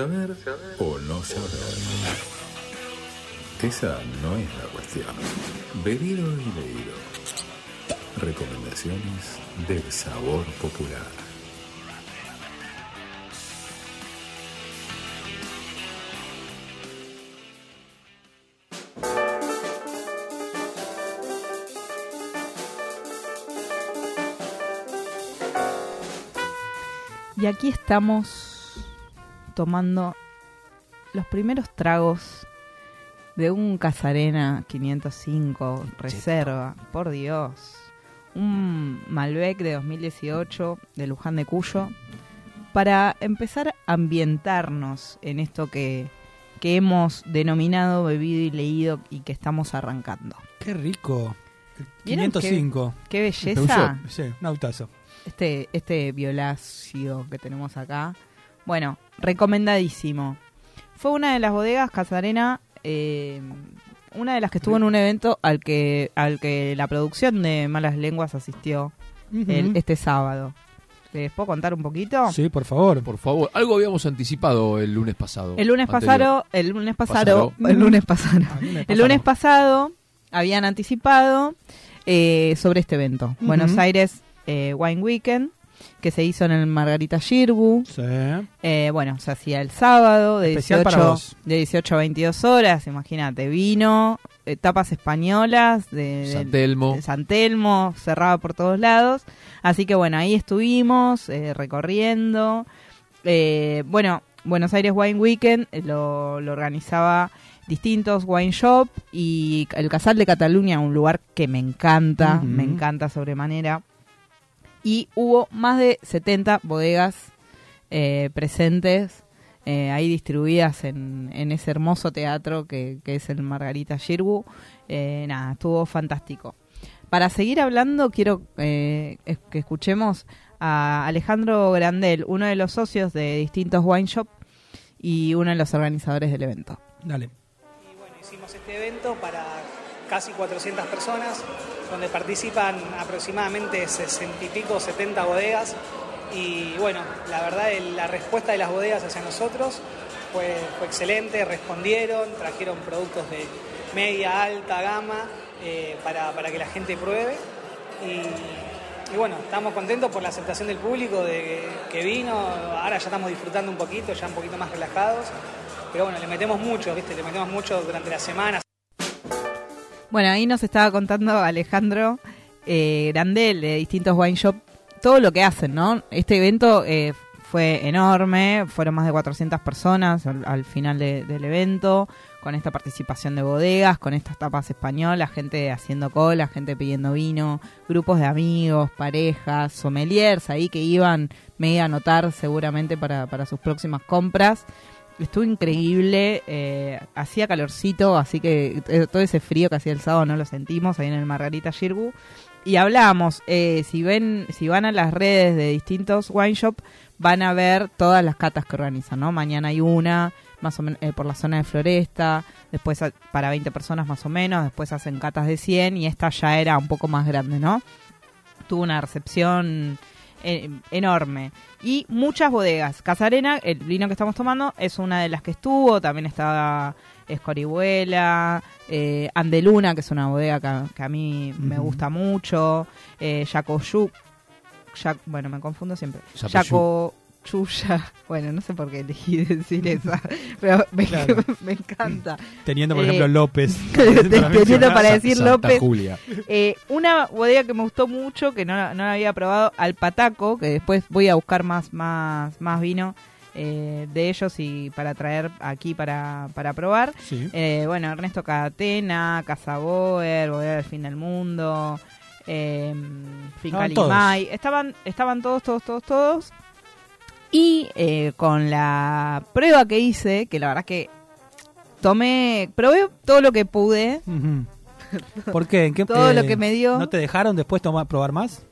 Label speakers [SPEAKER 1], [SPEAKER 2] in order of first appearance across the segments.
[SPEAKER 1] Saber o no saber. Esa no es la cuestión. Bebido y leído. Recomendaciones del sabor popular.
[SPEAKER 2] Y aquí estamos tomando los primeros tragos de un Casarena 505 Reserva, por Dios. Un Malbec de 2018 de Luján de Cuyo para empezar a ambientarnos en esto que, que hemos denominado, bebido y leído y que estamos arrancando.
[SPEAKER 3] Qué rico.
[SPEAKER 2] ¿Vieron
[SPEAKER 3] 505.
[SPEAKER 2] Qué belleza
[SPEAKER 3] Sí, un autazo.
[SPEAKER 2] este, este violacio que tenemos acá. Bueno, recomendadísimo. Fue una de las bodegas Casarena, eh, una de las que estuvo en un evento al que, al que la producción de Malas Lenguas asistió el- este sábado. ¿Les puedo contar un poquito?
[SPEAKER 3] Sí, por favor.
[SPEAKER 4] Por favor, algo habíamos anticipado el lunes pasado.
[SPEAKER 2] El lunes pasado, el lunes pasado,
[SPEAKER 4] Pasado.
[SPEAKER 2] el lunes pasado, el lunes pasado habían anticipado eh, sobre este evento. Buenos Aires eh, Wine Weekend, que se hizo en el Margarita Girbu.
[SPEAKER 3] Sí.
[SPEAKER 2] Eh, bueno, se hacía el sábado de
[SPEAKER 3] Especial
[SPEAKER 2] 18,
[SPEAKER 3] para vos.
[SPEAKER 2] de 18 a 22 horas, imagínate, vino, eh, tapas españolas de,
[SPEAKER 4] San Telmo.
[SPEAKER 2] de San Telmo, cerraba por todos lados. Así que bueno, ahí estuvimos eh, recorriendo. Eh, bueno, Buenos Aires Wine Weekend eh, lo, lo organizaba distintos wine shop y el Casal de Cataluña, un lugar que me encanta, me encanta sobremanera. Y hubo más de 70 bodegas eh, presentes eh, ahí distribuidas en, en ese hermoso teatro que, que es el Margarita Girgu. Eh, nada, estuvo fantástico. Para seguir hablando, quiero eh, que escuchemos a Alejandro Grandel, uno de los socios de distintos wine shop y uno de los organizadores del evento.
[SPEAKER 3] Dale.
[SPEAKER 5] Y bueno, hicimos este evento para casi 400 personas, donde participan aproximadamente 60 y pico, 70 bodegas. Y bueno, la verdad, la respuesta de las bodegas hacia nosotros fue, fue excelente, respondieron, trajeron productos de media, alta gama eh, para, para que la gente pruebe. Y, y bueno, estamos contentos por la aceptación del público de que vino. Ahora ya estamos disfrutando un poquito, ya un poquito más relajados. Pero bueno, le metemos mucho, ¿viste? Le metemos mucho durante la semana.
[SPEAKER 2] Bueno, ahí nos estaba contando Alejandro eh, Grandel de distintos wine shop todo lo que hacen, ¿no? Este evento eh, fue enorme, fueron más de 400 personas al, al final de- del evento, con esta participación de bodegas, con estas tapas españolas, gente haciendo cola, gente pidiendo vino, grupos de amigos, parejas, sommeliers ahí que iban medio a anotar seguramente para, para sus próximas compras. Estuvo increíble, eh, hacía calorcito, así que eh, todo ese frío que hacía el sábado no lo sentimos ahí en el Margarita Girgu. Y hablamos, eh, si ven, si van a las redes de distintos wine shop, van a ver todas las catas que organizan, ¿no? Mañana hay una, más o menos por la zona de Floresta, después para 20 personas más o menos, después hacen catas de 100 y esta ya era un poco más grande, ¿no? Tuvo una recepción eh, enorme. Y muchas bodegas. Casarena, el vino que estamos tomando, es una de las que estuvo. También estaba Escorihuela, eh, Andeluna, que es una bodega que, a- que a mí me gusta mucho. Eh, Ya- bueno, me confundo siempre. Yaco Chuya. Bueno, no sé por qué elegí decir esa, pero me,
[SPEAKER 3] Claro.
[SPEAKER 2] me encanta.
[SPEAKER 3] Teniendo, por
[SPEAKER 2] Eh,
[SPEAKER 3] ejemplo, López.
[SPEAKER 2] Teniendo para decir
[SPEAKER 4] Santa
[SPEAKER 2] López.
[SPEAKER 4] Julia.
[SPEAKER 2] Eh, una bodega que me gustó mucho, que no, no la había probado, al Pataco, que después voy a buscar más, más, más vino eh, de ellos y para traer aquí para, para probar.
[SPEAKER 3] Sí.
[SPEAKER 2] Eh, bueno, Ernesto Catena, Casa Boer, Bodega del Fin del Mundo, eh, Finca
[SPEAKER 3] Estaban todos.
[SPEAKER 2] Estaban, estaban todos, todos, todos, todos. Y eh, con la prueba que hice, que la verdad que tomé, probé todo lo que pude.
[SPEAKER 3] ¿Por qué? ¿En qué
[SPEAKER 2] Todo
[SPEAKER 3] eh,
[SPEAKER 2] lo que me dio.
[SPEAKER 3] ¿No te dejaron después tomar, probar más?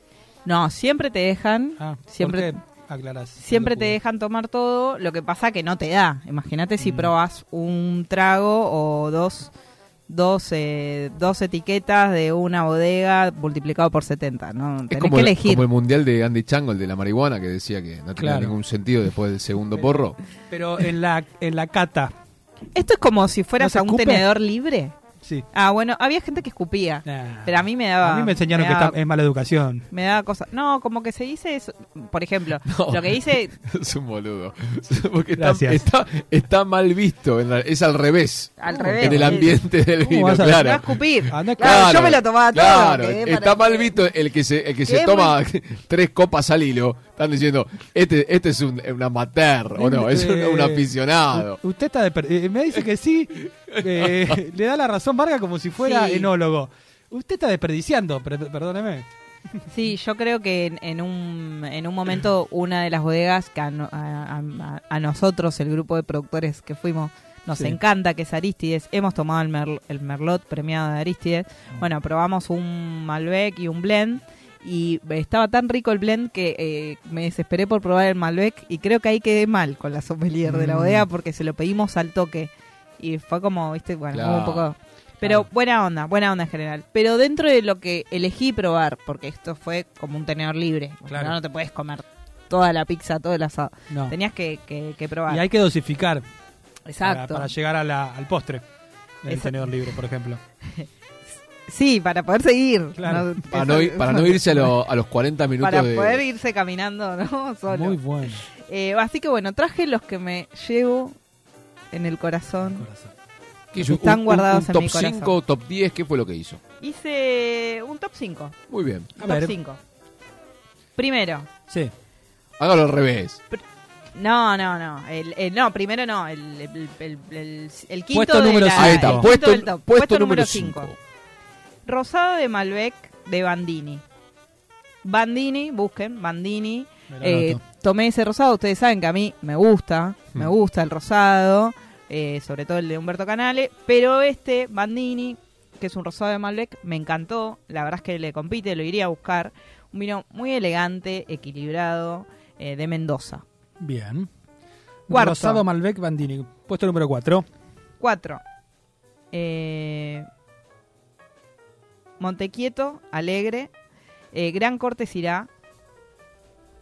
[SPEAKER 2] No, siempre te dejan.
[SPEAKER 3] Ah,
[SPEAKER 2] Siempre-
[SPEAKER 3] ¿por qué aclarás?
[SPEAKER 2] Siempre te dejan tomar todo, lo que pasa que no te da. Imagínate si
[SPEAKER 3] Mm.
[SPEAKER 2] probas un trago o dos dos, eh, dos etiquetas de una bodega multiplicado por 70. ¿no?
[SPEAKER 4] Es
[SPEAKER 2] Tenés
[SPEAKER 4] como
[SPEAKER 2] que
[SPEAKER 4] el,
[SPEAKER 2] elegir.
[SPEAKER 4] como el mundial de Andy Chango, el de la marihuana, que decía que no tenía
[SPEAKER 3] Claro.
[SPEAKER 4] ningún sentido después del segundo porro.
[SPEAKER 3] Pero en la, en la cata,
[SPEAKER 2] Esto es como si fueras
[SPEAKER 3] ¿No se
[SPEAKER 2] a un tenedor libre.
[SPEAKER 3] Sí.
[SPEAKER 2] Ah, bueno, había gente que escupía.
[SPEAKER 3] Nah.
[SPEAKER 2] Pero a mí me daba.
[SPEAKER 3] A mí me enseñaron que
[SPEAKER 2] daba-
[SPEAKER 3] está- es mala educación.
[SPEAKER 2] Me daba cosas. No, como que se dice eso. Por ejemplo,
[SPEAKER 4] No.
[SPEAKER 2] lo que dice.
[SPEAKER 4] es un boludo. Porque está,
[SPEAKER 3] Gracias.
[SPEAKER 4] está, está mal visto, en la- es al revés.
[SPEAKER 2] Al revés.
[SPEAKER 4] En el ambiente del
[SPEAKER 3] ¿Cómo
[SPEAKER 4] vino,
[SPEAKER 3] vas a-
[SPEAKER 4] claro.
[SPEAKER 2] escupir.
[SPEAKER 3] Anda,
[SPEAKER 2] Claro, yo me lo tomaba todo.
[SPEAKER 4] Claro, está mal visto el que se, el que se toma tres copas al hilo. Están diciendo, este, este es un, un amateur, o no, es un,
[SPEAKER 3] Eh,
[SPEAKER 4] un aficionado.
[SPEAKER 3] Usted está de per- eh, me dice que sí. eh, le da la razón Varga como si fuera
[SPEAKER 2] Sí.
[SPEAKER 3] enólogo. Usted está desperdiciando, per- perdóneme.
[SPEAKER 2] Sí, yo creo que en, en un, en un momento una de las bodegas que a, no- a- a- a nosotros, el grupo de productores que fuimos, nos
[SPEAKER 3] Sí.
[SPEAKER 2] encanta, que es Aristides. Hemos tomado el, Merl- el Merlot premiado de Aristides. Bueno, probamos un Malbec y un blend. Y estaba tan rico el blend que eh, me desesperé por probar el Malbec. Y creo que ahí quedé mal con la sommelier de la
[SPEAKER 3] Mm.
[SPEAKER 2] bodega porque se lo pedimos al toque. Y fue como, viste, bueno,
[SPEAKER 4] Claro.
[SPEAKER 2] un poco... Pero
[SPEAKER 3] Claro.
[SPEAKER 2] buena onda, buena onda en general. Pero dentro de lo que elegí probar, porque esto fue como un tenedor libre,
[SPEAKER 3] Claro.
[SPEAKER 2] no, no te puedes comer toda la pizza, todo el asado.
[SPEAKER 3] No.
[SPEAKER 2] Tenías que, que- que probar.
[SPEAKER 3] Y hay que dosificar
[SPEAKER 2] Exacto.
[SPEAKER 3] para llegar a la- al postre del tenedor libre, por ejemplo.
[SPEAKER 2] Sí, para poder seguir.
[SPEAKER 3] Claro.
[SPEAKER 2] No,
[SPEAKER 4] Para
[SPEAKER 2] eso-
[SPEAKER 4] no, ir- para no irse a, lo- a los 40 minutos
[SPEAKER 2] para
[SPEAKER 4] de...
[SPEAKER 2] poder irse caminando, ¿no? Solo.
[SPEAKER 3] Muy bueno.
[SPEAKER 2] Eh, así que bueno, traje los que me llevo en el corazón.
[SPEAKER 3] Corazón.
[SPEAKER 4] ¿Qué hizo?
[SPEAKER 2] están
[SPEAKER 4] Un- un-
[SPEAKER 2] guardados
[SPEAKER 4] un
[SPEAKER 2] en
[SPEAKER 4] top
[SPEAKER 2] mi corazón.
[SPEAKER 4] 5, top 10, ¿qué fue lo que hizo?
[SPEAKER 2] Hice un top 5.
[SPEAKER 4] Muy bien.
[SPEAKER 3] A
[SPEAKER 2] top
[SPEAKER 3] ver.
[SPEAKER 2] 5. Primero,
[SPEAKER 3] Sí.
[SPEAKER 4] Hágalo al revés.
[SPEAKER 2] No, no, no. El, el- no, primero no. El, el, el- el- el quinto
[SPEAKER 3] Puesto número
[SPEAKER 2] la-
[SPEAKER 3] cinco.
[SPEAKER 4] Ahí
[SPEAKER 2] el
[SPEAKER 4] está,
[SPEAKER 2] quinto
[SPEAKER 4] puesto,
[SPEAKER 2] del top.
[SPEAKER 4] puesto, número
[SPEAKER 2] cinco.
[SPEAKER 4] 5.
[SPEAKER 2] Rosado de Malbec de Bandini. Bandini, busquen, Bandini. Eh, tomé ese rosado, ustedes saben que a mí me gusta, me
[SPEAKER 4] Mm.
[SPEAKER 2] gusta el rosado, eh, sobre todo el de Humberto Canale, pero este Bandini, que es un rosado de Malbec, me encantó, la verdad es que le compite, lo iría a buscar, un vino muy elegante, equilibrado, eh, de Mendoza.
[SPEAKER 3] Bien.
[SPEAKER 2] Cuarto.
[SPEAKER 3] Rosado Malbec Bandini. Puesto número 4.
[SPEAKER 2] Cuatro. Eh, Montequieto, Alegre. eh, Gran Corte Sirá.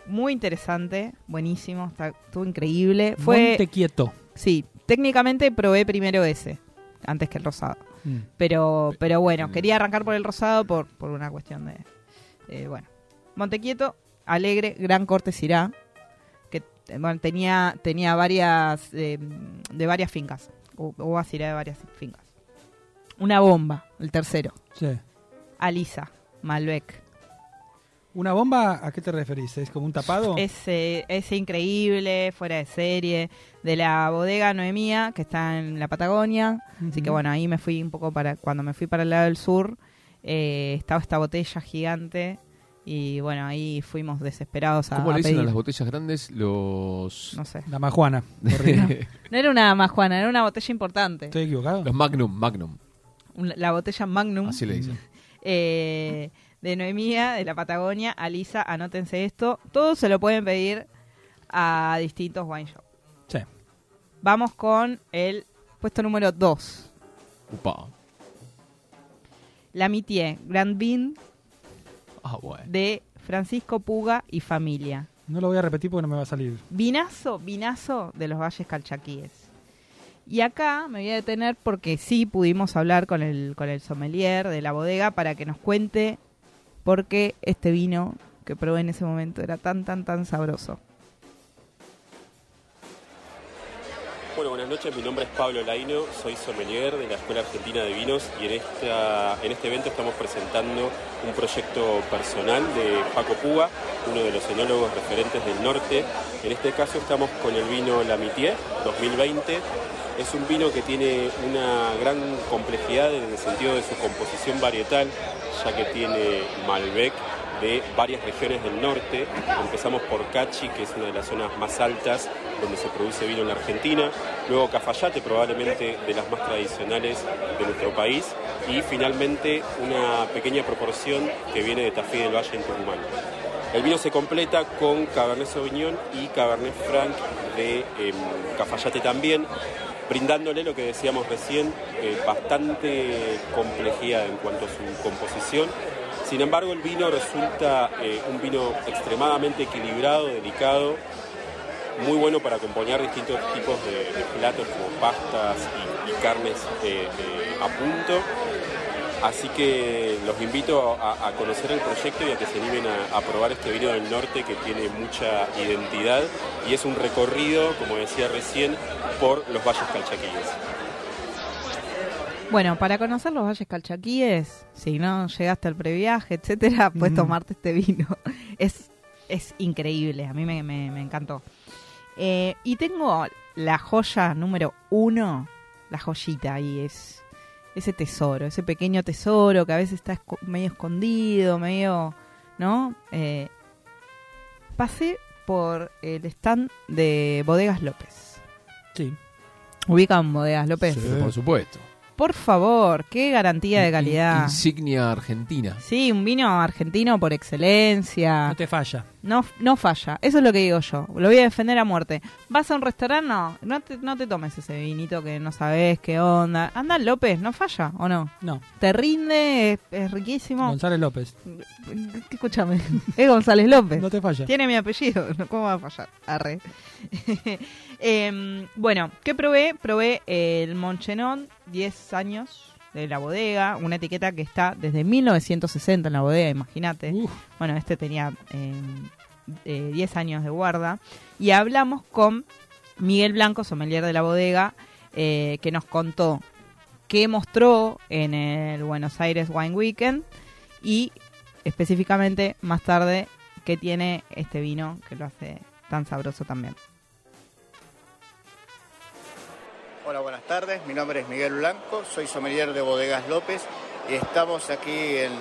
[SPEAKER 2] Muy interesante, buenísimo, está, estuvo increíble. Fue,
[SPEAKER 3] Monte quieto.
[SPEAKER 2] sí, técnicamente probé primero ese, antes que el rosado.
[SPEAKER 3] Mm.
[SPEAKER 2] Pero, pero bueno,
[SPEAKER 4] Mm.
[SPEAKER 2] quería arrancar por el rosado por, por una cuestión de. eh, bueno. Montequieto, Alegre, Gran Corte Sirá. Que bueno, tenía, tenía varias. eh, de varias fincas. U- Uva Sirá de varias fincas. Una bomba, el tercero.
[SPEAKER 3] Sí.
[SPEAKER 2] Alisa, Malbec.
[SPEAKER 3] ¿Una bomba a qué te referís? ¿Es como un tapado?
[SPEAKER 2] Es, eh, es increíble, fuera de serie. De la bodega Noemía, que está en la Patagonia. Así que bueno, ahí me fui un poco para. Cuando me fui para el lado del sur, eh, estaba esta botella gigante. Y bueno, ahí fuimos desesperados a,
[SPEAKER 4] ¿Cómo
[SPEAKER 2] a
[SPEAKER 4] le dicen
[SPEAKER 2] pedir.
[SPEAKER 4] a las botellas grandes? Los...
[SPEAKER 2] No sé.
[SPEAKER 3] La majuana. Correcto.
[SPEAKER 2] No era una más Juana, era una botella importante.
[SPEAKER 3] ¿Estoy equivocado?
[SPEAKER 4] los Magnum, Magnum.
[SPEAKER 2] La botella Magnum
[SPEAKER 4] Así le dicen.
[SPEAKER 2] Eh, de Noemía, de la Patagonia. Alisa, anótense esto. Todos se lo pueden pedir a distintos wine shops.
[SPEAKER 3] Sí.
[SPEAKER 2] Vamos con el puesto número 2.
[SPEAKER 4] Upa.
[SPEAKER 2] La Mitié Grand Vin
[SPEAKER 4] Ah, bueno.
[SPEAKER 2] de Francisco Puga y familia.
[SPEAKER 3] No lo voy a repetir porque no me va a salir.
[SPEAKER 2] Vinazo, vinazo de los Valles Calchaquíes. Y acá me voy a detener porque sí pudimos hablar con el, con el sommelier de la bodega para que nos cuente por qué este vino que probé en ese momento era tan, tan, tan sabroso.
[SPEAKER 6] Bueno, buenas noches, mi nombre es Pablo Laino, soy sommelier de la Escuela Argentina de Vinos y en, esta, en este evento estamos presentando un proyecto personal de Paco Puga, uno de los enólogos referentes del norte. En este caso estamos con el vino Lamitier 2020. Es un vino que tiene una gran complejidad en el sentido de su composición varietal, ya que tiene Malbec, de varias regiones del norte. Empezamos por Cachi, que es una de las zonas más altas donde se produce vino en la Argentina. Luego Cafayate, probablemente de las más tradicionales de nuestro país. Y finalmente una pequeña proporción que viene de Tafí del Valle en Tucumán. El vino se completa con Cabernet Sauvignon y Cabernet Franc de em, Cafayate también. Brindándole lo que decíamos recién, eh, bastante complejidad en cuanto a su composición. Sin embargo, el vino resulta eh, un vino extremadamente equilibrado, delicado, muy bueno para acompañar distintos tipos de, platos como pastas y, carnes eh, a punto. Así que los invito a, a conocer el proyecto y a que se animen a, a probar este vino del norte que tiene mucha identidad y es un recorrido, como decía recién, por los valles calchaquíes.
[SPEAKER 2] Bueno, para conocer los valles calchaquíes, si no llegaste al previaje, etcétera, puedes
[SPEAKER 3] Mm.
[SPEAKER 2] tomarte este vino. Es, es increíble, a mí me, me- me encantó. Eh, y tengo la joya número uno, la joyita ahí, es ese tesoro, ese pequeño tesoro que a veces está esco- medio escondido, medio, ¿no? Eh, pasé por el stand de Bodegas López.
[SPEAKER 3] Sí.
[SPEAKER 2] Ubican Bodegas López.
[SPEAKER 4] Sí, por supuesto.
[SPEAKER 2] Por favor, qué garantía de calidad.
[SPEAKER 4] Insignia argentina.
[SPEAKER 2] Sí, un vino argentino por excelencia.
[SPEAKER 3] No te falla.
[SPEAKER 2] No, no falla. Eso es lo que digo yo. Lo voy a defender a muerte. ¿Vas a un restaurante? No. No te, no te tomes ese vinito que no sabes qué onda. Anda López, ¿no falla o no?
[SPEAKER 3] No.
[SPEAKER 2] Te rinde, es, es riquísimo.
[SPEAKER 3] González López.
[SPEAKER 2] Escúchame. Es González López.
[SPEAKER 3] No te falla.
[SPEAKER 2] Tiene mi apellido, ¿no? ¿cómo va a fallar? Arre. Em, bueno, ¿qué probé? Probé el Monchenon, 10 años de la bodega, una etiqueta que está desde 1960 en la bodega, imagínate. Bueno, este tenía em, eh, 10 años de guarda. Y hablamos con Miguel Blanco, sommelier de la bodega, eh, que nos contó qué mostró en el Buenos Aires Wine Weekend y específicamente más tarde qué tiene este vino que lo hace tan sabroso también.
[SPEAKER 7] Hola, buenas tardes. Mi nombre es Miguel Blanco, soy sommelier de Bodegas López y estamos aquí en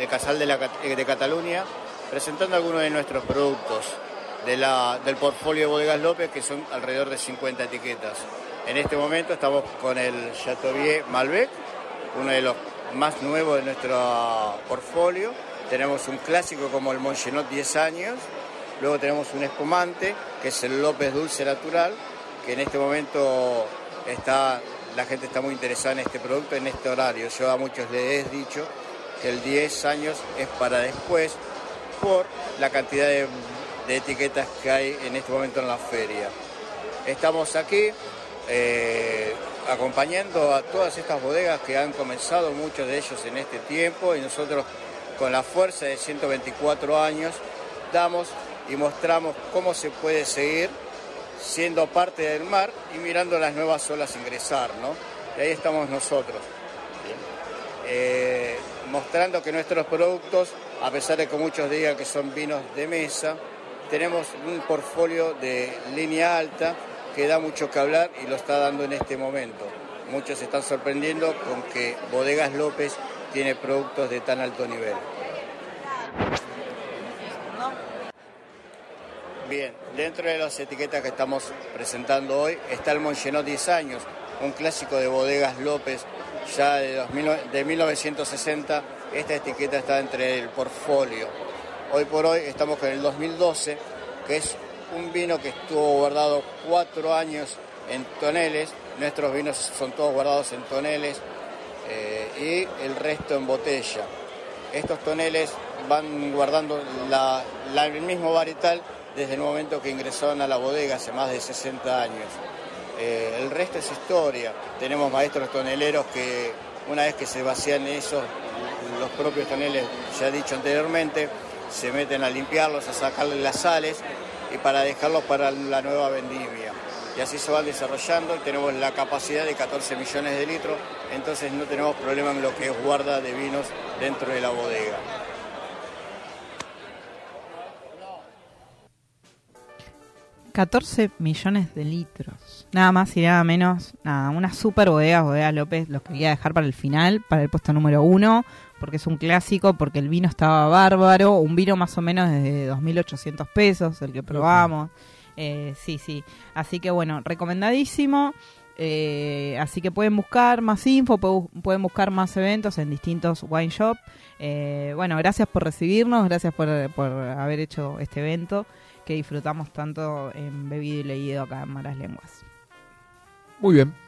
[SPEAKER 7] el Casal de, la de Cataluña presentando algunos de nuestros productos del portfolio de Bodegas López, que son alrededor de 50 etiquetas. En este momento estamos con el Chateaubriand Malbec, uno de los más nuevos de nuestro portfolio. Tenemos un clásico como el Monchenot 10 años, luego tenemos un espumante, que es el López Dulce Natural, que en este momento está, la gente está muy interesada en este producto, en este horario. Yo a muchos les he dicho que el 10 años es para después por la cantidad de, etiquetas que hay en este momento en la feria. Estamos aquí eh, acompañando a todas estas bodegas que han comenzado, muchos de ellos en este tiempo, y nosotros con la fuerza de 124 años damos y mostramos cómo se puede seguir siendo parte del mar y mirando las nuevas olas ingresar, ¿no? Y ahí estamos nosotros. Mostrando que nuestros productos, a pesar de que muchos digan que son vinos de mesa, tenemos un portfolio de línea alta que da mucho que hablar y lo está dando en este momento. Muchos se están sorprendiendo con que Bodegas López tiene productos de tan alto nivel. Bien, dentro de las etiquetas que estamos presentando hoy está el Monchenot 10 años, un clásico de Bodegas López ya de, 2000 de 1960. Esta etiqueta está entre el portfolio. Hoy por hoy estamos con el 2012, que es un vino que estuvo guardado cuatro años en toneles. Nuestros vinos son todos guardados en toneles eh, y el resto en botella. Estos toneles van guardando el mismo varietal desde el momento que ingresaron a la bodega hace más de 60 años. Eh, el resto es historia. Tenemos maestros toneleros que una vez que se vacían esos, los propios toneles, ya dicho anteriormente, se meten a limpiarlos, a sacarle las sales y para dejarlos para la nueva vendimia. Y así se van desarrollando y tenemos la capacidad de 14 millones de litros, entonces no tenemos problema en lo que es guarda de vinos dentro de la bodega.
[SPEAKER 2] ...14 millones de litros. Nada más y nada menos. Nada, una super bodega, bodega López. Los quería dejar para el final, para el puesto número uno. Porque es un clásico, porque el vino estaba bárbaro. Un vino más o menos de 2.800 pesos, el que probamos. Eh, sí, sí. Así que bueno, recomendadísimo. Eh, así que pueden buscar más info, pu- pueden buscar más eventos en distintos wine shop. Eh, bueno, gracias por recibirnos, gracias por, por haber hecho este evento que disfrutamos tanto en Bebido y Leído acá en Malas Lenguas.
[SPEAKER 4] Muy bien.